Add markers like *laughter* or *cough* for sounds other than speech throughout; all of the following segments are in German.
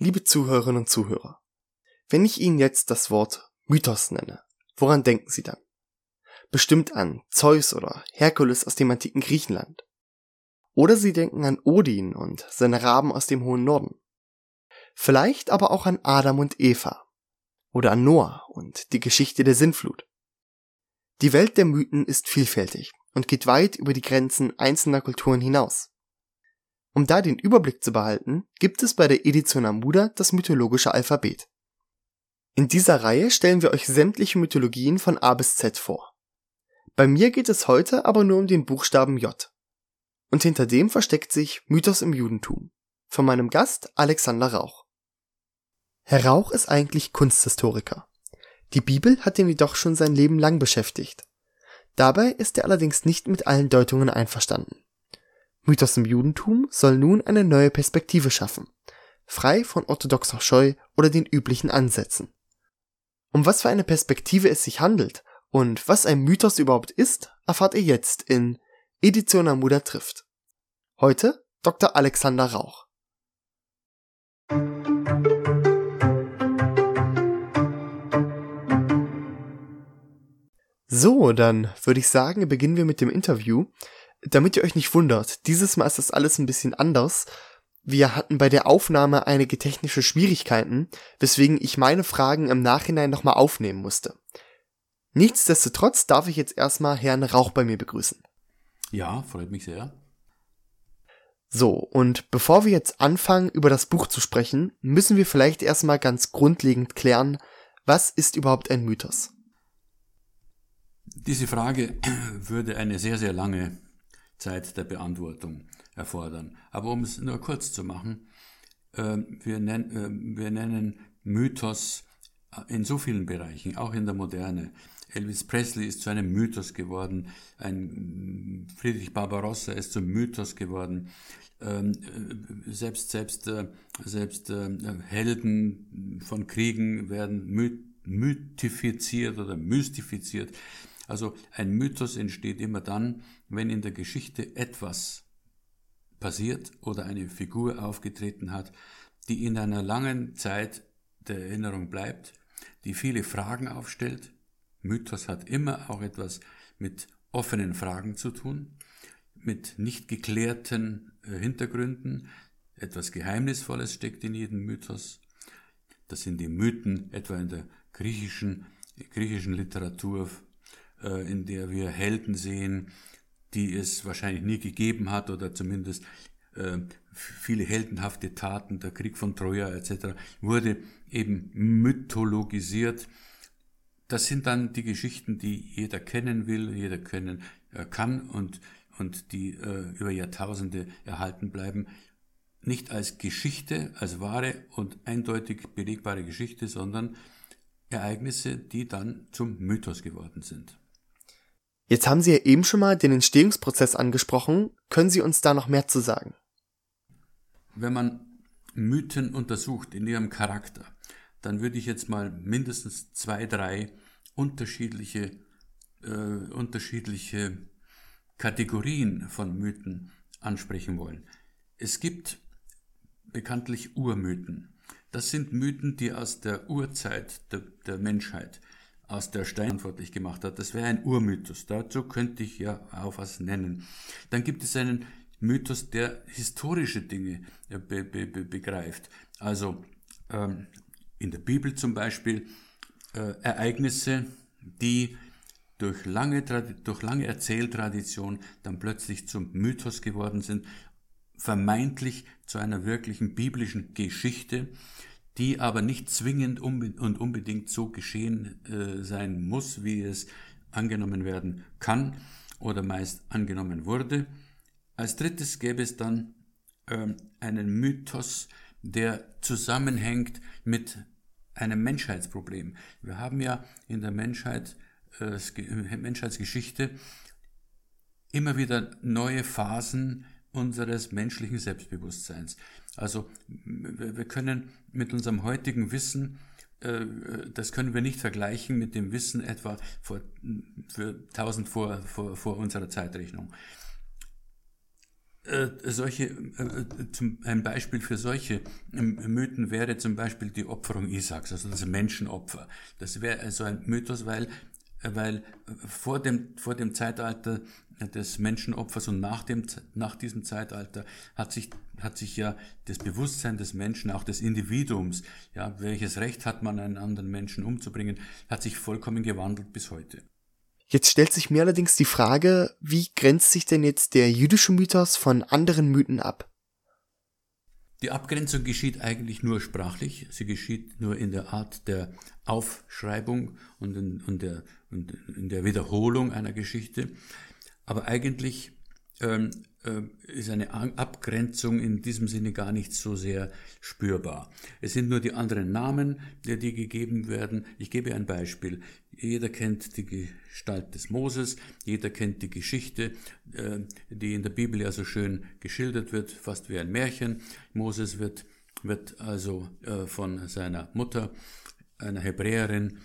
Liebe Zuhörerinnen und Zuhörer, wenn ich Ihnen jetzt das Wort Mythos nenne, woran denken Sie dann? Bestimmt an Zeus oder Herkules aus dem antiken Griechenland. Oder Sie denken an Odin und seine Raben aus dem hohen Norden. Vielleicht aber auch an Adam und Eva. Oder an Noah und die Geschichte der Sintflut. Die Welt der Mythen ist vielfältig und geht weit über die Grenzen einzelner Kulturen hinaus. Um da den Überblick zu behalten, gibt es bei der Edition Amuda das mythologische Alphabet. In dieser Reihe stellen wir euch sämtliche Mythologien von A bis Z vor. Bei mir geht es heute aber nur um den Buchstaben J. Und hinter dem versteckt sich Mythos im Judentum. Von meinem Gast Alexander Rauch. Herr Rauch ist eigentlich Kunsthistoriker. Die Bibel hat ihn jedoch schon sein Leben lang beschäftigt. Dabei ist er allerdings nicht mit allen Deutungen einverstanden. Mythos im Judentum soll nun eine neue Perspektive schaffen, frei von orthodoxer Scheu oder den üblichen Ansätzen. Um was für eine Perspektive es sich handelt und was ein Mythos überhaupt ist, erfahrt ihr jetzt in Edition Amuda trifft. Heute Dr. Alexander Rauch. So, dann würde ich sagen, beginnen wir mit dem Interview damit ihr euch nicht wundert, dieses Mal ist das alles ein bisschen anders. Wir hatten bei der Aufnahme einige technische Schwierigkeiten, weswegen ich meine Fragen im Nachhinein nochmal aufnehmen musste. Nichtsdestotrotz darf ich jetzt erstmal Herrn Rauch bei mir begrüßen. Ja, freut mich sehr. So, und bevor wir jetzt anfangen, über das Buch zu sprechen, müssen wir vielleicht erstmal ganz grundlegend klären, was ist überhaupt ein Mythos? Diese Frage *clears throat* würde eine sehr, sehr lange Zeit der Beantwortung erfordern. Aber um es nur kurz zu machen, äh, wir, nen, äh, wir nennen Mythos in so vielen Bereichen, auch in der Moderne. Elvis Presley ist zu einem Mythos geworden, ein Friedrich Barbarossa ist zum Mythos geworden. Ähm, äh, selbst selbst selbst Helden von Kriegen werden mythifiziert oder mystifiziert. Also ein Mythos entsteht immer dann, wenn in der Geschichte etwas passiert oder eine Figur aufgetreten hat, die in einer langen Zeit der Erinnerung bleibt, die viele Fragen aufstellt. Mythos hat immer auch etwas mit offenen Fragen zu tun, mit nicht geklärten äh, Hintergründen. Etwas Geheimnisvolles steckt in jedem Mythos. Das sind die Mythen etwa in der griechischen, griechischen Literatur in der wir Helden sehen, die es wahrscheinlich nie gegeben hat oder zumindest äh, viele heldenhafte Taten, der Krieg von Troja etc., wurde eben mythologisiert. Das sind dann die Geschichten, die jeder kennen will, jeder kennen äh, kann und, und die äh, über Jahrtausende erhalten bleiben. Nicht als Geschichte, als wahre und eindeutig belegbare Geschichte, sondern Ereignisse, die dann zum Mythos geworden sind. Jetzt haben Sie ja eben schon mal den Entstehungsprozess angesprochen. Können Sie uns da noch mehr zu sagen? Wenn man Mythen untersucht in ihrem Charakter, dann würde ich jetzt mal mindestens zwei, drei unterschiedliche, äh, unterschiedliche Kategorien von Mythen ansprechen wollen. Es gibt bekanntlich Urmythen. Das sind Mythen, die aus der Urzeit der, der Menschheit aus der Stein verantwortlich gemacht hat. Das wäre ein Urmythos. Dazu könnte ich ja auch was nennen. Dann gibt es einen Mythos, der historische Dinge be be be begreift. Also ähm, in der Bibel zum Beispiel äh, Ereignisse, die durch lange, durch lange Erzähltradition dann plötzlich zum Mythos geworden sind, vermeintlich zu einer wirklichen biblischen Geschichte, die aber nicht zwingend und unbedingt so geschehen äh, sein muss, wie es angenommen werden kann oder meist angenommen wurde. Als drittes gäbe es dann äh, einen Mythos, der zusammenhängt mit einem Menschheitsproblem. Wir haben ja in der Menschheit, äh, Menschheitsgeschichte immer wieder neue Phasen unseres menschlichen Selbstbewusstseins. Also wir können mit unserem heutigen Wissen, äh, das können wir nicht vergleichen mit dem Wissen etwa vor, für 1000 vor, vor, vor unserer Zeitrechnung. äh, solche, äh, ein Beispiel für solche ähm, Mythen wäre zum Beispiel die Opferung Isaaks, also das Menschenopfer. Das wäre also ein Mythos, weil, weil vor, dem, vor dem Zeitalter des Menschenopfers und nach, dem, nach diesem Zeitalter hat sich, hat sich ja das Bewusstsein des Menschen, auch des Individuums, ja, welches Recht hat man, einen anderen Menschen umzubringen, hat sich vollkommen gewandelt bis heute. Jetzt stellt sich mir allerdings die Frage, wie grenzt sich denn jetzt der jüdische Mythos von anderen Mythen ab? Die Abgrenzung geschieht eigentlich nur sprachlich, sie geschieht nur in der Art der Aufschreibung und in, und der, in der Wiederholung einer Geschichte. Aber eigentlich ähm, äh, ist eine Abgrenzung in diesem Sinne gar nicht so sehr spürbar. Es sind nur die anderen Namen, die, gegeben werden. Ich gebe ein Beispiel. Jeder kennt die Gestalt des Moses, jeder kennt die Geschichte, äh, die in der Bibel ja so schön geschildert wird, fast wie ein Märchen. Moses wird, wird also äh, von seiner Mutter, einer Hebräerin,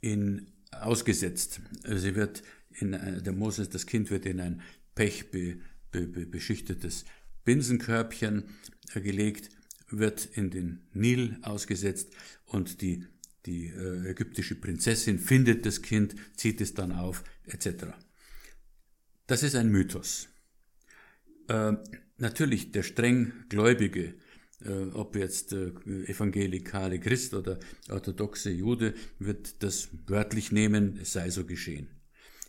in, ausgesetzt. Sie wird in, äh, der Moses, das Kind wird in ein Pech be, be, be, beschichtetes Binsenkörbchen äh, gelegt, wird in den Nil ausgesetzt und die, die äh, ägyptische Prinzessin findet das Kind, zieht es dann auf, etc. Das ist ein Mythos. Äh, natürlich der streng Gläubige, äh, ob jetzt äh, evangelikale Christ oder orthodoxe Jude, wird das wörtlich nehmen, es sei so geschehen.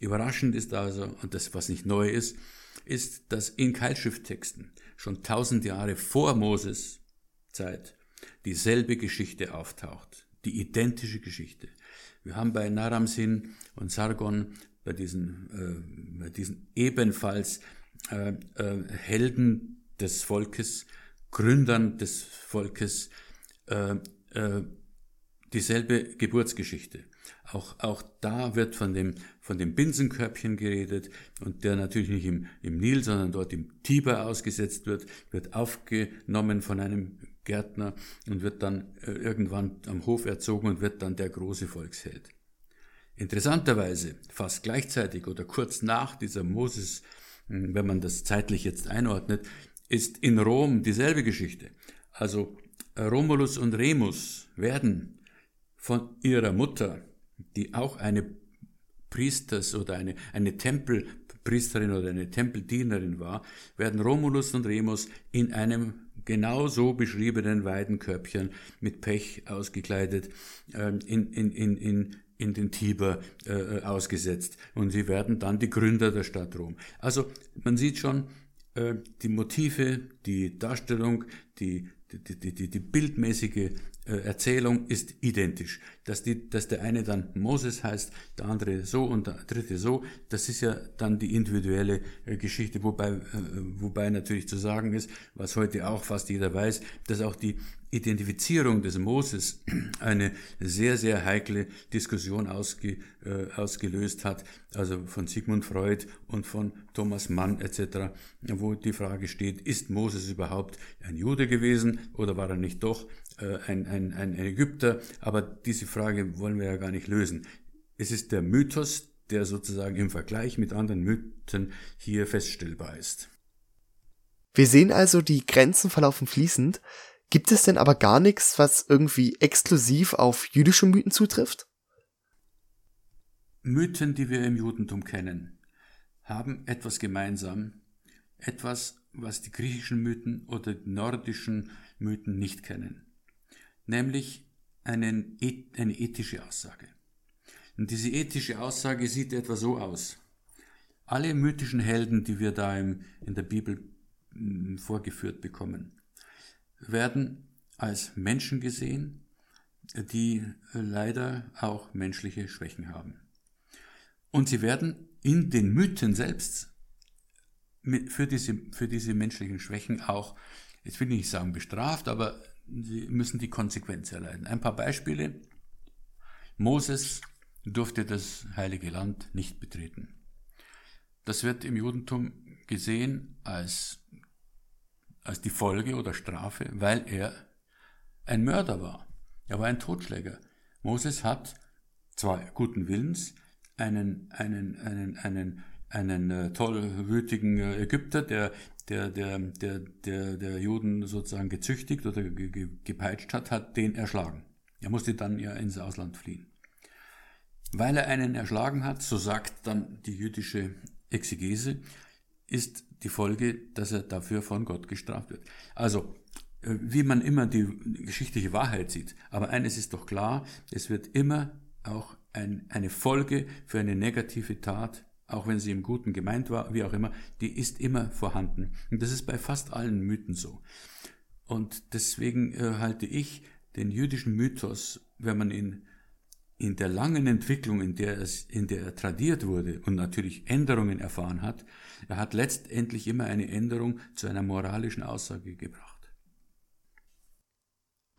Überraschend ist also, und das, was nicht neu ist, ist, dass in Keilschrifttexten schon tausend Jahre vor Moses Zeit dieselbe Geschichte auftaucht, die identische Geschichte. Wir haben bei Naramsin und Sargon, bei diesen, äh, bei diesen ebenfalls äh, äh, Helden des Volkes, Gründern des Volkes, äh, äh, dieselbe Geburtsgeschichte. Auch, auch da wird von dem, von dem Binsenkörbchen geredet und der natürlich nicht im, im Nil, sondern dort im Tiber ausgesetzt wird, wird aufgenommen von einem Gärtner und wird dann äh, irgendwann am Hof erzogen und wird dann der große Volksheld. Interessanterweise, fast gleichzeitig oder kurz nach dieser Moses, hm, wenn man das zeitlich jetzt einordnet, ist in Rom dieselbe Geschichte. Also Romulus und Remus werden von ihrer Mutter die auch eine Priesters oder eine, eine Tempelpriesterin oder eine Tempeldienerin war, werden Romulus und Remus in einem genau so beschriebenen Weidenkörbchen mit Pech ausgekleidet äh, in, in, in, in, in den Tiber äh, ausgesetzt. Und sie werden dann die Gründer der Stadt Rom. Also man sieht schon, äh, die Motive, die Darstellung, die, die, die, die, bildmäßige äh, Erzählung ist identisch. Dass, die, dass der eine dann Moses heißt, der andere so und der dritte so, das ist ja dann die individuelle äh, Geschichte, wobei, äh, wobei natürlich zu sagen ist, was heute auch fast jeder weiß, dass auch die Identifizierung des Moses *clears throat* eine sehr, sehr heikle Diskussion ausge, äh, ausgelöst hat, also von Sigmund Freud und von Thomas Mann etc., wo die Frage steht, ist Moses überhaupt ein Jude gewesen oder war er nicht doch äh, ein, ein, ein Ägypter? Aber diese Frage wollen wir ja gar nicht lösen. Es ist der Mythos, der sozusagen im Vergleich mit anderen Mythen hier feststellbar ist. Wir sehen also, die Grenzen verlaufen fließend, Gibt es denn aber gar nichts, was irgendwie exklusiv auf jüdische Mythen zutrifft? Mythen, die wir im Judentum kennen, haben etwas gemeinsam, etwas, was die griechischen Mythen oder die nordischen Mythen nicht kennen, nämlich einen, eine ethische Aussage. Und diese ethische Aussage sieht etwa so aus. Alle mythischen Helden, die wir da im, in der Bibel hm, vorgeführt bekommen, werden als Menschen gesehen, die leider auch menschliche Schwächen haben. Und sie werden in den Mythen selbst für diese, für diese menschlichen Schwächen auch, jetzt will ich nicht sagen bestraft, aber sie müssen die Konsequenz erleiden. Ein paar Beispiele. Moses durfte das heilige Land nicht betreten. Das wird im Judentum gesehen als als die Folge oder Strafe, weil er ein Mörder war. Er war ein Totschläger. Moses hat zwar guten Willens einen, einen, einen, einen, einen äh, tollwütigen äh, Ägypter, der, der, der, der, der, der Juden sozusagen gezüchtigt oder ge, ge, gepeitscht hat, hat den erschlagen. Er musste dann ja ins Ausland fliehen. Weil er einen erschlagen hat, so sagt dann die jüdische Exegese, ist die Folge, dass er dafür von Gott gestraft wird. Also, äh, wie man immer die geschichtliche Wahrheit sieht. Aber eines ist doch klar, es wird immer auch ein, eine Folge für eine negative Tat, auch wenn sie im Guten gemeint war, wie auch immer, die ist immer vorhanden. Und das ist bei fast allen Mythen so. Und deswegen äh, halte ich den jüdischen Mythos, wenn man ihn in der langen Entwicklung, in der, es, in der er tradiert wurde und natürlich Änderungen erfahren hat, er hat letztendlich immer eine Änderung zu einer moralischen Aussage gebracht.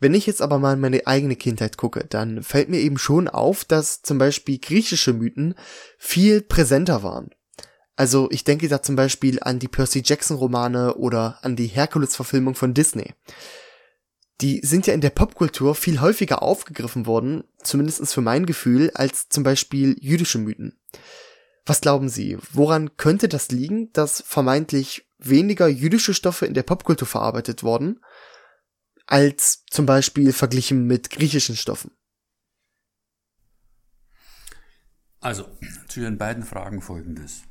Wenn ich jetzt aber mal in meine eigene Kindheit gucke, dann fällt mir eben schon auf, dass zum Beispiel griechische Mythen viel präsenter waren. Also ich denke da zum Beispiel an die Percy Jackson Romane oder an die Herkules-Verfilmung von Disney die sind ja in der Popkultur viel häufiger aufgegriffen worden, zumindest für mein Gefühl, als zum Beispiel jüdische Mythen. Was glauben Sie, woran könnte das liegen, dass vermeintlich weniger jüdische Stoffe in der Popkultur verarbeitet wurden, als zum Beispiel verglichen mit griechischen Stoffen? Also, zu Ihren beiden Fragen folgendes.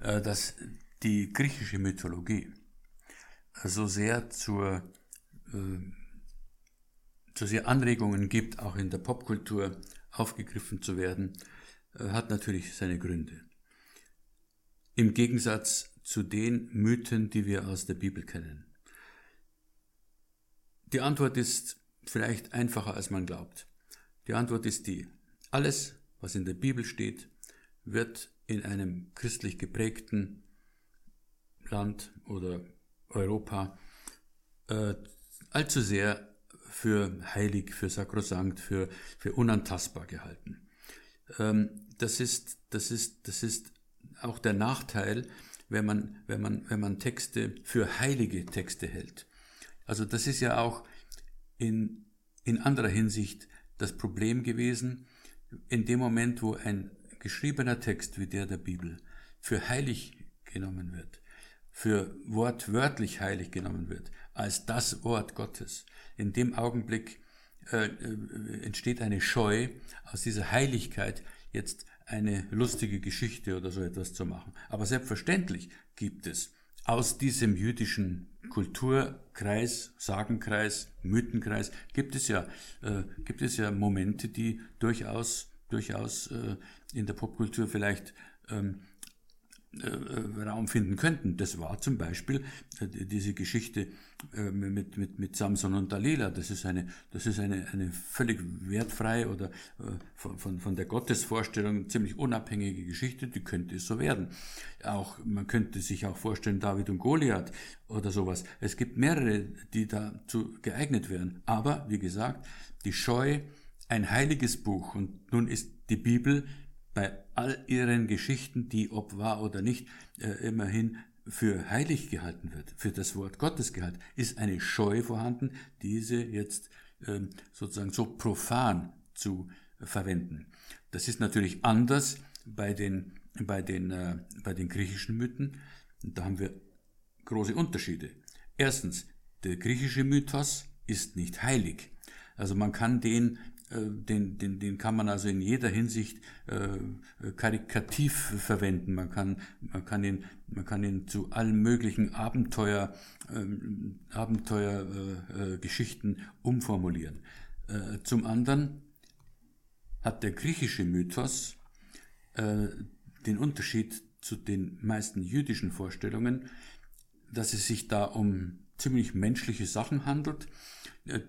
Äh, dass die griechische Mythologie so sehr zur äh, so sehr Anregungen gibt, auch in der Popkultur aufgegriffen zu werden, äh, hat natürlich seine Gründe. Im Gegensatz zu den Mythen, die wir aus der Bibel kennen. Die Antwort ist vielleicht einfacher, als man glaubt. Die Antwort ist die, alles, was in der Bibel steht, wird in einem christlich geprägten Land oder Europa äh, allzu sehr für heilig, für sakrosankt, für, für unantastbar gehalten. Ähm, das, ist, das, ist, das ist auch der Nachteil, wenn man, wenn, man, wenn man Texte für heilige Texte hält. Also das ist ja auch in, in anderer Hinsicht das Problem gewesen, in dem Moment, wo ein geschriebener Text wie der der Bibel für heilig genommen wird, für wortwörtlich heilig genommen wird, als das Wort Gottes. In dem Augenblick äh, äh, entsteht eine Scheu, aus dieser Heiligkeit jetzt eine lustige Geschichte oder so etwas zu machen. Aber selbstverständlich gibt es aus diesem jüdischen Kulturkreis, Sagenkreis, Mythenkreis, gibt es ja, äh, gibt es ja Momente, die durchaus, durchaus äh, in der Popkultur vielleicht ähm, äh, äh, Raum finden könnten. Das war zum Beispiel äh, diese Geschichte mit, mit, mit Samson und Dalila. Das ist eine, das ist eine, eine völlig wertfreie oder von, von, von der Gottesvorstellung ziemlich unabhängige Geschichte, die könnte es so werden. Auch, man könnte sich auch vorstellen, David und Goliath oder sowas. Es gibt mehrere, die dazu geeignet wären. Aber, wie gesagt, die Scheu, ein heiliges Buch und nun ist die Bibel bei all ihren Geschichten, die ob wahr oder nicht, äh, immerhin für heilig gehalten wird, für das Wort Gottes gehalten, ist eine Scheu vorhanden, diese jetzt äh, sozusagen so profan zu verwenden. Das ist natürlich anders bei den, bei den, äh, bei den griechischen Mythen. da haben wir große Unterschiede. Erstens, der griechische Mythos ist nicht heilig. Also man kann den den, den, den kann man also in jeder Hinsicht äh, karikativ verwenden. Man kann, man kann ihn, man kann ihn zu allen möglichen Abenteuer, ähm, Abenteuergeschichten äh, äh, umformulieren. Äh, zum anderen hat der griechische Mythos äh, den Unterschied zu den meisten jüdischen Vorstellungen, dass es sich da um ziemlich menschliche Sachen handelt.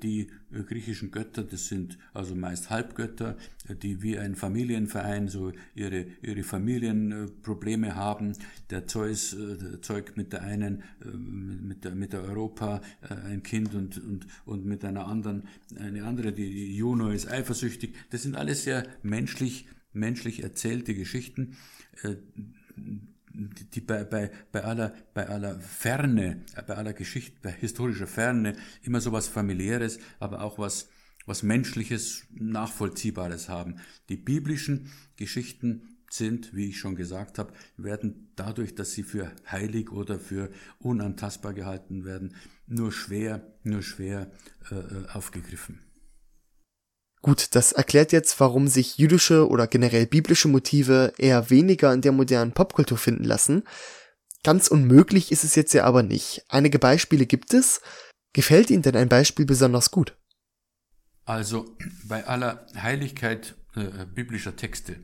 Die griechischen Götter, das sind also meist Halbgötter, die wie ein Familienverein so ihre, ihre Familienprobleme haben. Der Zeus der zeugt mit der einen, mit der, mit der Europa ein Kind und, und, und mit einer anderen, eine andere, die Juno ist eifersüchtig. Das sind alles sehr menschlich, menschlich erzählte Geschichten die bei, bei, bei, aller, bei aller Ferne, bei aller Geschichte, bei historischer Ferne immer so was familiäres, aber auch was, was menschliches, nachvollziehbares haben. Die biblischen Geschichten, sind, wie ich schon gesagt habe, werden dadurch, dass sie für heilig oder für unantastbar gehalten werden, nur schwer, nur schwer äh, äh aufgegriffen. Gut, das erklärt jetzt, warum sich jüdische oder generell biblische Motive eher weniger in der modernen Popkultur finden lassen. Ganz unmöglich ist es jetzt ja aber nicht. Einige Beispiele gibt es. Gefällt Ihnen denn ein Beispiel besonders gut? Also bei aller Heiligkeit äh, biblischer Texte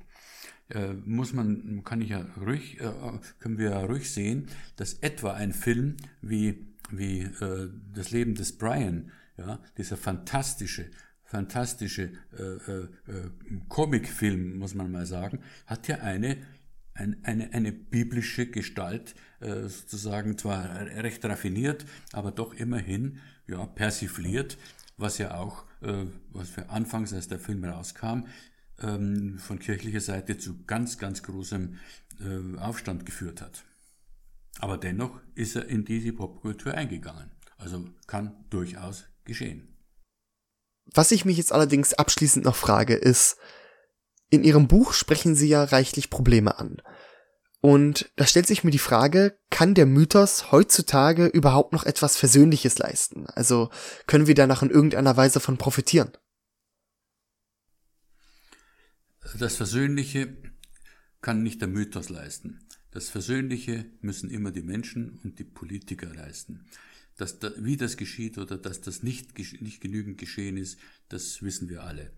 äh, muss man, kann ich ja ruhig, äh, können wir ja ruhig sehen, dass etwa ein Film wie, wie äh, das Leben des Brian, ja, dieser fantastische, fantastische äh, äh, äh, Comicfilm, muss man mal sagen, hat ja eine, ein, eine, eine biblische Gestalt, äh, sozusagen zwar recht raffiniert, aber doch immerhin ja, persifliert, was ja auch, äh, was wir anfangs, als der Film rauskam, ähm, von kirchlicher Seite zu ganz, ganz großem äh, Aufstand geführt hat. Aber dennoch ist er in diese Popkultur eingegangen. Also kann durchaus geschehen. Was ich mich jetzt allerdings abschließend noch frage, ist, in Ihrem Buch sprechen Sie ja reichlich Probleme an. Und da stellt sich mir die Frage, kann der Mythos heutzutage überhaupt noch etwas Versöhnliches leisten? Also können wir danach in irgendeiner Weise von profitieren? Das Versöhnliche kann nicht der Mythos leisten. Das Versöhnliche müssen immer die Menschen und die Politiker leisten. Dass da, wie das geschieht oder dass das nicht, nicht genügend geschehen ist, das wissen wir alle.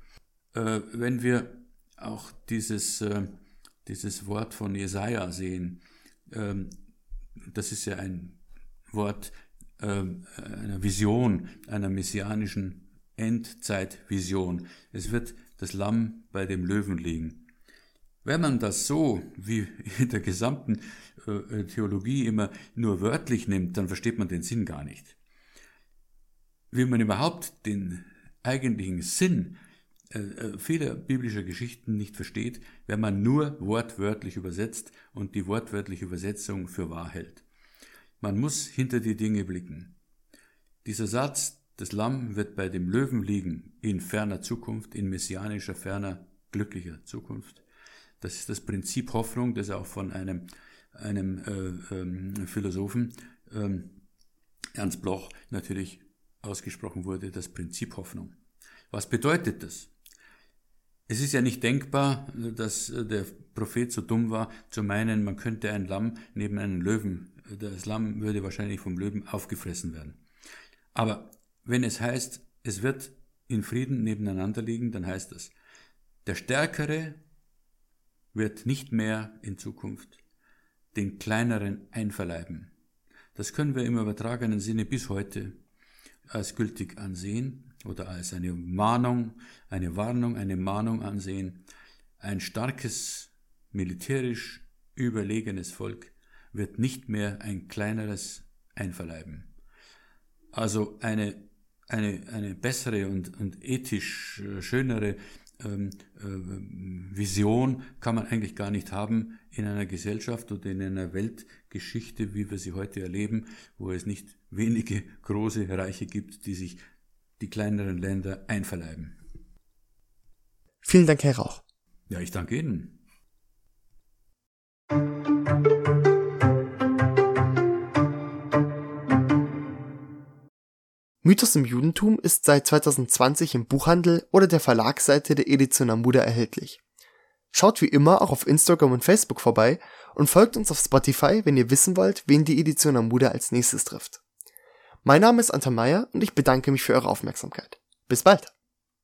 Äh, wenn wir auch dieses, äh, dieses Wort von Jesaja sehen, ähm, das ist ja ein Wort äh, einer Vision, einer messianischen Endzeitvision. Es wird das Lamm bei dem Löwen liegen. Wenn man das so, wie *laughs* in der gesamten äh, Theologie immer nur wörtlich nimmt, dann versteht man den Sinn gar nicht. Wie man überhaupt den eigentlichen Sinn äh, äh, vieler biblischer Geschichten nicht versteht, wenn man nur wortwörtlich übersetzt und die wortwörtliche Übersetzung für wahr hält. Man muss hinter die Dinge blicken. Dieser Satz, das Lamm wird bei dem Löwen liegen in ferner Zukunft, in messianischer, ferner, glücklicher Zukunft. Das ist das Prinzip Hoffnung, das auch von einem, einem äh, ähm, Philosophen, ähm, Ernst Bloch, natürlich ausgesprochen wurde, das Prinzip Hoffnung. Was bedeutet das? Es ist ja nicht denkbar, dass der Prophet so dumm war, zu meinen, man könnte ein Lamm neben einem Löwen, das Lamm würde wahrscheinlich vom Löwen aufgefressen werden. Aber wenn es heißt, es wird in Frieden nebeneinander liegen, dann heißt das, der Stärkere wird nicht mehr in Zukunft den Kleineren einverleiben. Das können wir im übertragenen Sinne bis heute als gültig ansehen oder als eine Mahnung, eine Warnung, eine Mahnung ansehen. Ein starkes, militärisch überlegenes Volk wird nicht mehr ein kleineres einverleiben. Also eine eine, eine bessere und, und ethisch äh, schönere Vision kann man eigentlich gar nicht haben in einer Gesellschaft oder in einer Weltgeschichte, wie wir sie heute erleben, wo es nicht wenige große Reiche gibt, die sich die kleineren Länder einverleiben. Vielen Dank, Herr Rauch. Ja, ich danke Ihnen. Mythos im Judentum ist seit 2020 im Buchhandel oder der Verlagsseite der Edition Amuda erhältlich. Schaut wie immer auch auf Instagram und Facebook vorbei und folgt uns auf Spotify, wenn ihr wissen wollt, wen die Edition Amuda als nächstes trifft. Mein Name ist Anta Meyer und ich bedanke mich für eure Aufmerksamkeit. Bis bald!